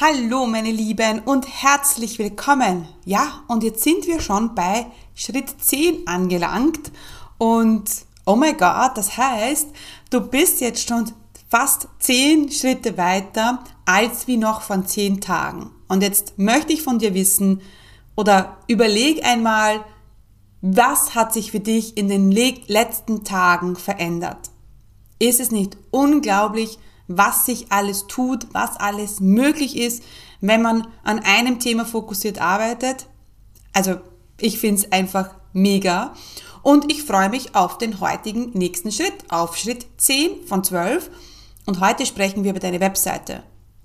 Hallo meine Lieben und herzlich willkommen. Ja, und jetzt sind wir schon bei Schritt 10 angelangt und oh mein Gott, das heißt, du bist jetzt schon fast 10 Schritte weiter als wie noch von 10 Tagen. Und jetzt möchte ich von dir wissen oder überleg einmal, was hat sich für dich in den letzten Tagen verändert? Ist es nicht unglaublich, was sich alles tut, was alles möglich ist, wenn man an einem Thema fokussiert arbeitet. Also ich finde es einfach mega. Und ich freue mich auf den heutigen nächsten Schritt, auf Schritt 10 von 12. Und heute sprechen wir über deine Webseite.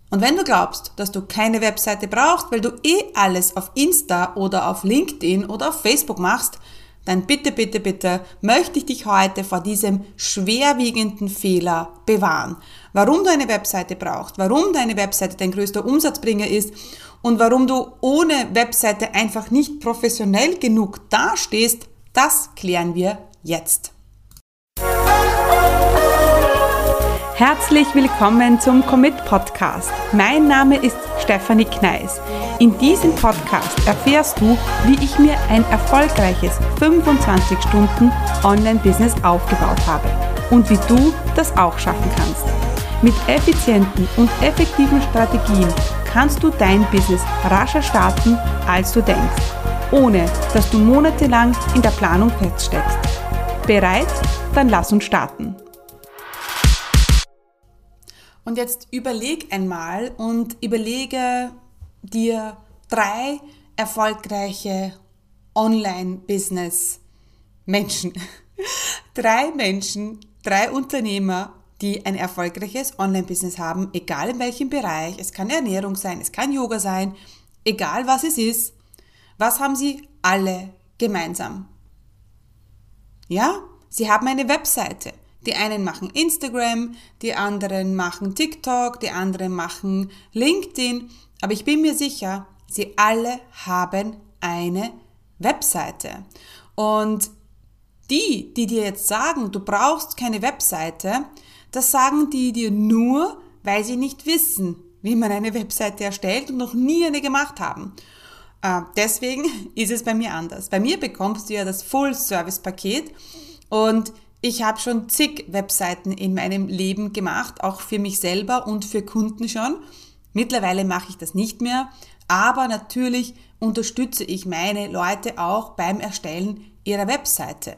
Und wenn du glaubst, dass du keine Webseite brauchst, weil du eh alles auf Insta oder auf LinkedIn oder auf Facebook machst, dann bitte, bitte, bitte möchte ich dich heute vor diesem schwerwiegenden Fehler bewahren. Warum du eine Webseite brauchst, warum deine Webseite dein größter Umsatzbringer ist und warum du ohne Webseite einfach nicht professionell genug dastehst, das klären wir jetzt. Herzlich willkommen zum Commit Podcast. Mein Name ist Stefanie Kneis. In diesem Podcast erfährst du, wie ich mir ein erfolgreiches 25 Stunden Online-Business aufgebaut habe und wie du das auch schaffen kannst. Mit effizienten und effektiven Strategien kannst du dein Business rascher starten, als du denkst, ohne dass du monatelang in der Planung feststeckst. Bereit? Dann lass uns starten. Und jetzt überleg einmal und überlege dir drei erfolgreiche Online-Business-Menschen. drei Menschen, drei Unternehmer, die ein erfolgreiches Online-Business haben, egal in welchem Bereich. Es kann Ernährung sein, es kann Yoga sein, egal was es ist. Was haben sie alle gemeinsam? Ja, sie haben eine Webseite. Die einen machen Instagram, die anderen machen TikTok, die anderen machen LinkedIn. Aber ich bin mir sicher, sie alle haben eine Webseite. Und die, die dir jetzt sagen, du brauchst keine Webseite, das sagen die dir nur, weil sie nicht wissen, wie man eine Webseite erstellt und noch nie eine gemacht haben. Äh, deswegen ist es bei mir anders. Bei mir bekommst du ja das Full-Service-Paket und ich habe schon zig Webseiten in meinem Leben gemacht, auch für mich selber und für Kunden schon. Mittlerweile mache ich das nicht mehr, aber natürlich unterstütze ich meine Leute auch beim Erstellen ihrer Webseite.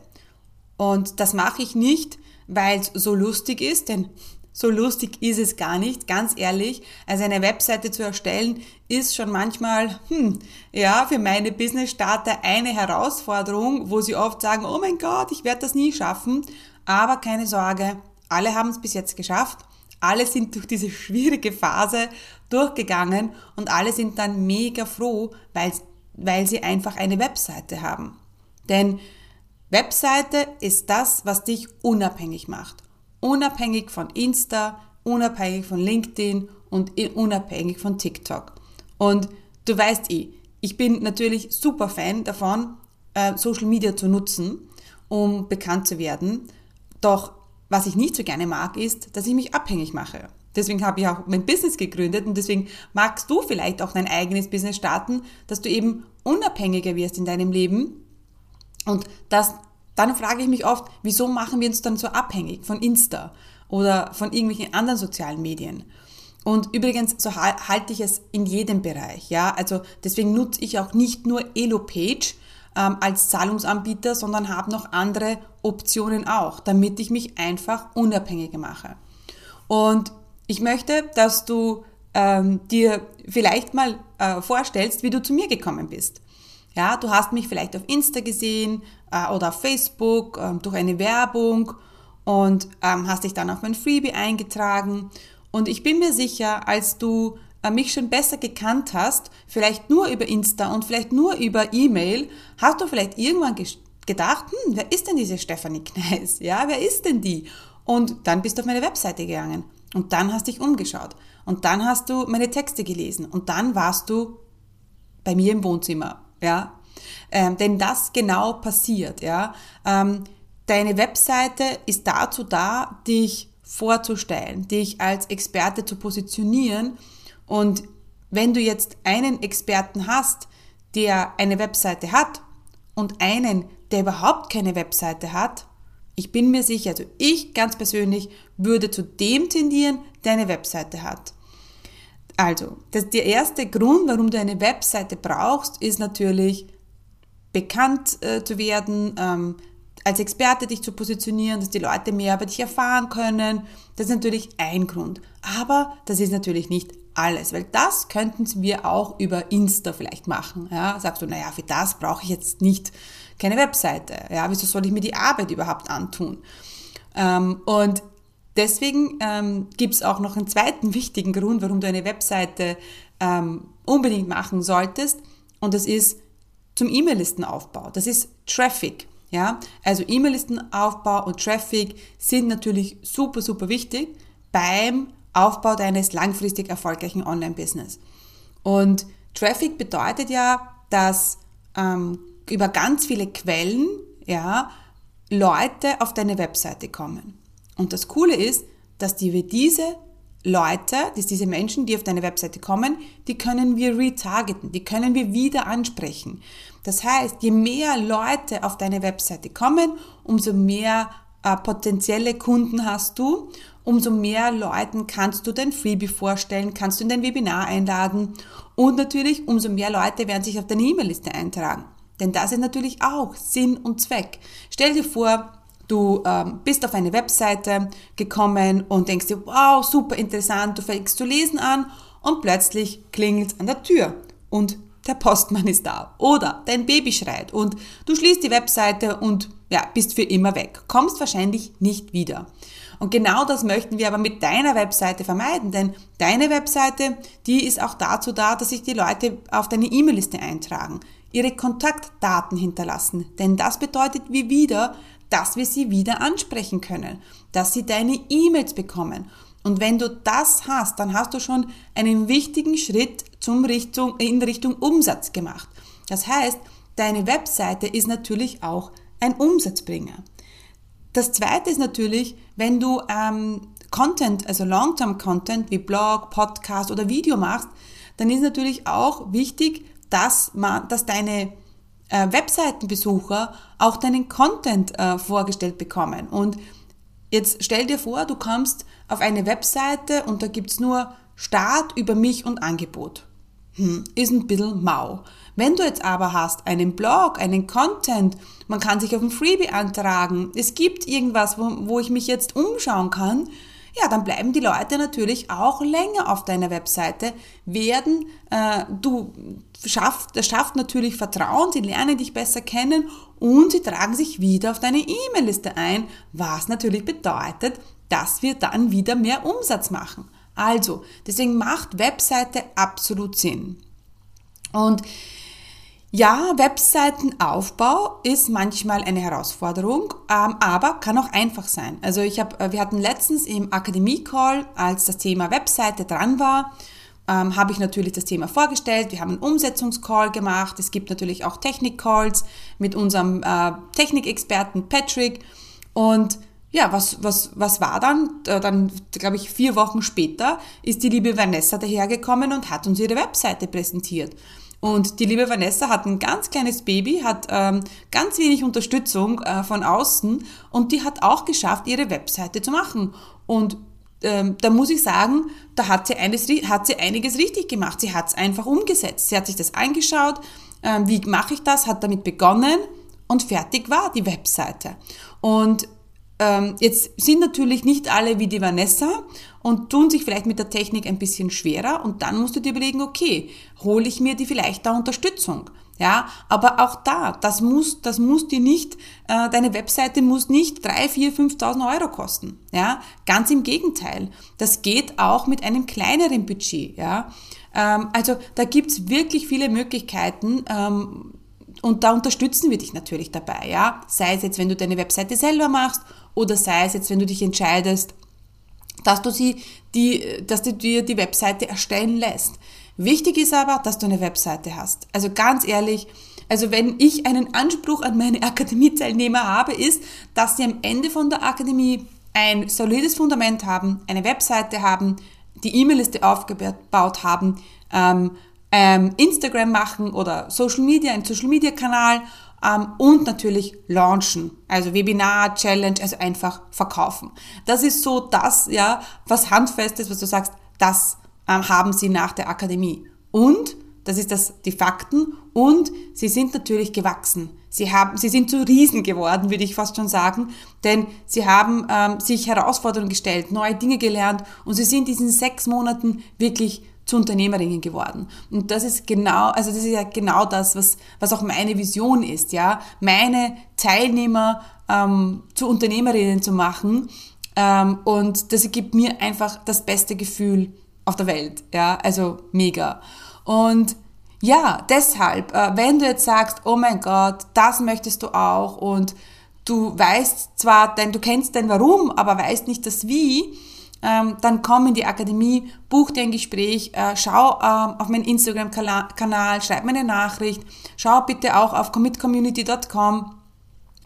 Und das mache ich nicht, weil es so lustig ist, denn so lustig ist es gar nicht, ganz ehrlich. Also eine Webseite zu erstellen ist schon manchmal, hm, ja, für meine Business-Starter eine Herausforderung, wo sie oft sagen, oh mein Gott, ich werde das nie schaffen. Aber keine Sorge, alle haben es bis jetzt geschafft. Alle sind durch diese schwierige Phase durchgegangen und alle sind dann mega froh, weil, weil sie einfach eine Webseite haben. Denn Webseite ist das, was dich unabhängig macht unabhängig von Insta, unabhängig von LinkedIn und unabhängig von TikTok. Und du weißt eh, ich bin natürlich super Fan davon, äh, Social Media zu nutzen, um bekannt zu werden. Doch was ich nicht so gerne mag, ist, dass ich mich abhängig mache. Deswegen habe ich auch mein Business gegründet und deswegen magst du vielleicht auch dein eigenes Business starten, dass du eben unabhängiger wirst in deinem Leben und dass dann frage ich mich oft, wieso machen wir uns dann so abhängig von Insta oder von irgendwelchen anderen sozialen Medien? Und übrigens, so halte ich es in jedem Bereich. Ja, also deswegen nutze ich auch nicht nur EloPage ähm, als Zahlungsanbieter, sondern habe noch andere Optionen auch, damit ich mich einfach unabhängiger mache. Und ich möchte, dass du ähm, dir vielleicht mal äh, vorstellst, wie du zu mir gekommen bist. Ja, du hast mich vielleicht auf Insta gesehen äh, oder auf Facebook äh, durch eine Werbung und ähm, hast dich dann auf mein Freebie eingetragen. Und ich bin mir sicher, als du äh, mich schon besser gekannt hast, vielleicht nur über Insta und vielleicht nur über E-Mail, hast du vielleicht irgendwann gedacht, hm, wer ist denn diese Stefanie Kneis? Ja, wer ist denn die? Und dann bist du auf meine Webseite gegangen und dann hast dich umgeschaut und dann hast du meine Texte gelesen und dann warst du bei mir im Wohnzimmer ja, ähm, denn das genau passiert, ja. Ähm, deine Webseite ist dazu da, dich vorzustellen, dich als Experte zu positionieren und wenn du jetzt einen Experten hast, der eine Webseite hat und einen, der überhaupt keine Webseite hat, ich bin mir sicher, also ich ganz persönlich würde zu dem tendieren, der eine Webseite hat. Also, das, der erste Grund, warum du eine Webseite brauchst, ist natürlich bekannt äh, zu werden, ähm, als Experte dich zu positionieren, dass die Leute mehr über dich erfahren können. Das ist natürlich ein Grund. Aber das ist natürlich nicht alles, weil das könnten wir auch über Insta vielleicht machen. Ja, sagst du, naja, für das brauche ich jetzt nicht keine Webseite. Ja, wieso soll ich mir die Arbeit überhaupt antun? Ähm, und deswegen ähm, gibt es auch noch einen zweiten wichtigen Grund, warum du eine Webseite ähm, unbedingt machen solltest. Und das ist zum E-Mail-Listenaufbau. Das ist Traffic. Ja, also E-Mail-Listenaufbau und Traffic sind natürlich super, super wichtig beim Aufbau deines langfristig erfolgreichen Online-Business. Und Traffic bedeutet ja, dass ähm, über ganz viele Quellen ja, Leute auf deine Webseite kommen. Und das Coole ist, dass die wir diese Leute, dass diese Menschen, die auf deine Webseite kommen, die können wir retargeten, die können wir wieder ansprechen. Das heißt, je mehr Leute auf deine Webseite kommen, umso mehr äh, potenzielle Kunden hast du, umso mehr Leuten kannst du dein Freebie vorstellen, kannst du in dein Webinar einladen und natürlich umso mehr Leute werden sich auf deine E-Mail-Liste eintragen. Denn das ist natürlich auch Sinn und Zweck. Stell dir vor, du ähm, bist auf eine Webseite gekommen und denkst dir, wow, super interessant, du fängst zu lesen an und plötzlich klingelt es an der Tür und der Postmann ist da oder dein Baby schreit und du schließt die Webseite und ja, bist für immer weg, kommst wahrscheinlich nicht wieder. Und genau das möchten wir aber mit deiner Webseite vermeiden, denn deine Webseite, die ist auch dazu da, dass sich die Leute auf deine E-Mail-Liste eintragen, ihre Kontaktdaten hinterlassen, denn das bedeutet wie wieder, dass wir sie wieder ansprechen können, dass sie deine E-Mails bekommen. Und wenn du das hast, dann hast du schon einen wichtigen Schritt zum Richtung, in Richtung Umsatz gemacht. Das heißt, deine Webseite ist natürlich auch ein Umsatzbringer. Das zweite ist natürlich, wenn du ähm, Content, also Long-Term-Content wie Blog, Podcast oder Video machst, dann ist natürlich auch wichtig, dass, man, dass deine äh, Webseitenbesucher auch deinen Content äh, vorgestellt bekommen. Und jetzt stell dir vor, du kommst auf eine Webseite und da gibt's nur Start über mich und Angebot. Hm, ist ein bisschen mau. Wenn du jetzt aber hast einen Blog, einen Content, man kann sich auf ein Freebie antragen, es gibt irgendwas, wo, wo ich mich jetzt umschauen kann, ja, dann bleiben die Leute natürlich auch länger auf deiner Webseite, werden, äh, du schafft, das schafft natürlich Vertrauen, sie lernen dich besser kennen und sie tragen sich wieder auf deine E-Mail-Liste ein, was natürlich bedeutet, dass wir dann wieder mehr Umsatz machen. Also, deswegen macht Webseite absolut Sinn. Und ja, Webseitenaufbau ist manchmal eine Herausforderung, ähm, aber kann auch einfach sein. Also ich habe, äh, wir hatten letztens im Akademie-Call, als das Thema Webseite dran war, ähm, habe ich natürlich das Thema vorgestellt. Wir haben einen Umsetzungscall gemacht. Es gibt natürlich auch Technik-Calls mit unserem äh, Technikexperten Patrick. Und ja, was, was, was war dann? Äh, dann, glaube ich, vier Wochen später ist die liebe Vanessa dahergekommen und hat uns ihre Webseite präsentiert. Und die liebe Vanessa hat ein ganz kleines Baby, hat ähm, ganz wenig Unterstützung äh, von außen und die hat auch geschafft, ihre Webseite zu machen. Und ähm, da muss ich sagen, da hat sie, eines, hat sie einiges richtig gemacht. Sie hat es einfach umgesetzt. Sie hat sich das angeschaut, ähm, wie mache ich das, hat damit begonnen und fertig war die Webseite. Und ähm, jetzt sind natürlich nicht alle wie die Vanessa und tun sich vielleicht mit der Technik ein bisschen schwerer und dann musst du dir überlegen, okay, hole ich mir die vielleicht da Unterstützung? Ja, aber auch da, das muss, das muss dir nicht, äh, deine Webseite muss nicht 3, 4, 5.000 Euro kosten. Ja, ganz im Gegenteil. Das geht auch mit einem kleineren Budget. Ja, ähm, also da gibt's wirklich viele Möglichkeiten, ähm, und da unterstützen wir dich natürlich dabei, ja. Sei es jetzt, wenn du deine Webseite selber machst oder sei es jetzt, wenn du dich entscheidest, dass du sie, die, dass du dir die Webseite erstellen lässt. Wichtig ist aber, dass du eine Webseite hast. Also ganz ehrlich, also wenn ich einen Anspruch an meine Akademieteilnehmer habe, ist, dass sie am Ende von der Akademie ein solides Fundament haben, eine Webseite haben, die E-Mail-Liste aufgebaut haben, ähm, ähm, Instagram machen oder Social Media, einen Social Media Kanal ähm, und natürlich launchen, also Webinar, Challenge, also einfach verkaufen. Das ist so das, ja, was handfest ist, was du sagst, das ähm, haben sie nach der Akademie. Und das ist das, die Fakten. Und sie sind natürlich gewachsen. Sie, haben, sie sind zu Riesen geworden, würde ich fast schon sagen. Denn sie haben ähm, sich Herausforderungen gestellt, neue Dinge gelernt und sie sind in diesen sechs Monaten wirklich zu Unternehmerinnen geworden. Und das ist genau, also das ist ja genau das, was, was auch meine Vision ist, ja. Meine Teilnehmer ähm, zu Unternehmerinnen zu machen. Ähm, und das gibt mir einfach das beste Gefühl auf der Welt, ja. Also mega. Und ja, deshalb, äh, wenn du jetzt sagst, oh mein Gott, das möchtest du auch und du weißt zwar, denn du kennst den Warum, aber weißt nicht das Wie, ähm, dann komm in die Akademie, buch dir ein Gespräch, äh, schau ähm, auf meinen Instagram-Kanal, schreib mir eine Nachricht, schau bitte auch auf commitcommunity.com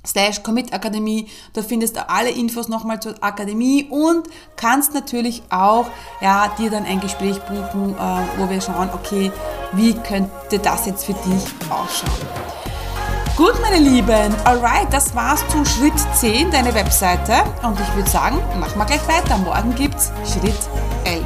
slash Commit Akademie. Da findest du alle Infos nochmal zur Akademie und kannst natürlich auch ja, dir dann ein Gespräch buchen, äh, wo wir schauen, okay, wie könnte das jetzt für dich ausschauen. Gut, meine Lieben, alright, das war's zu Schritt 10, deine Webseite. Und ich würde sagen, machen wir gleich weiter. Morgen gibt's Schritt 11.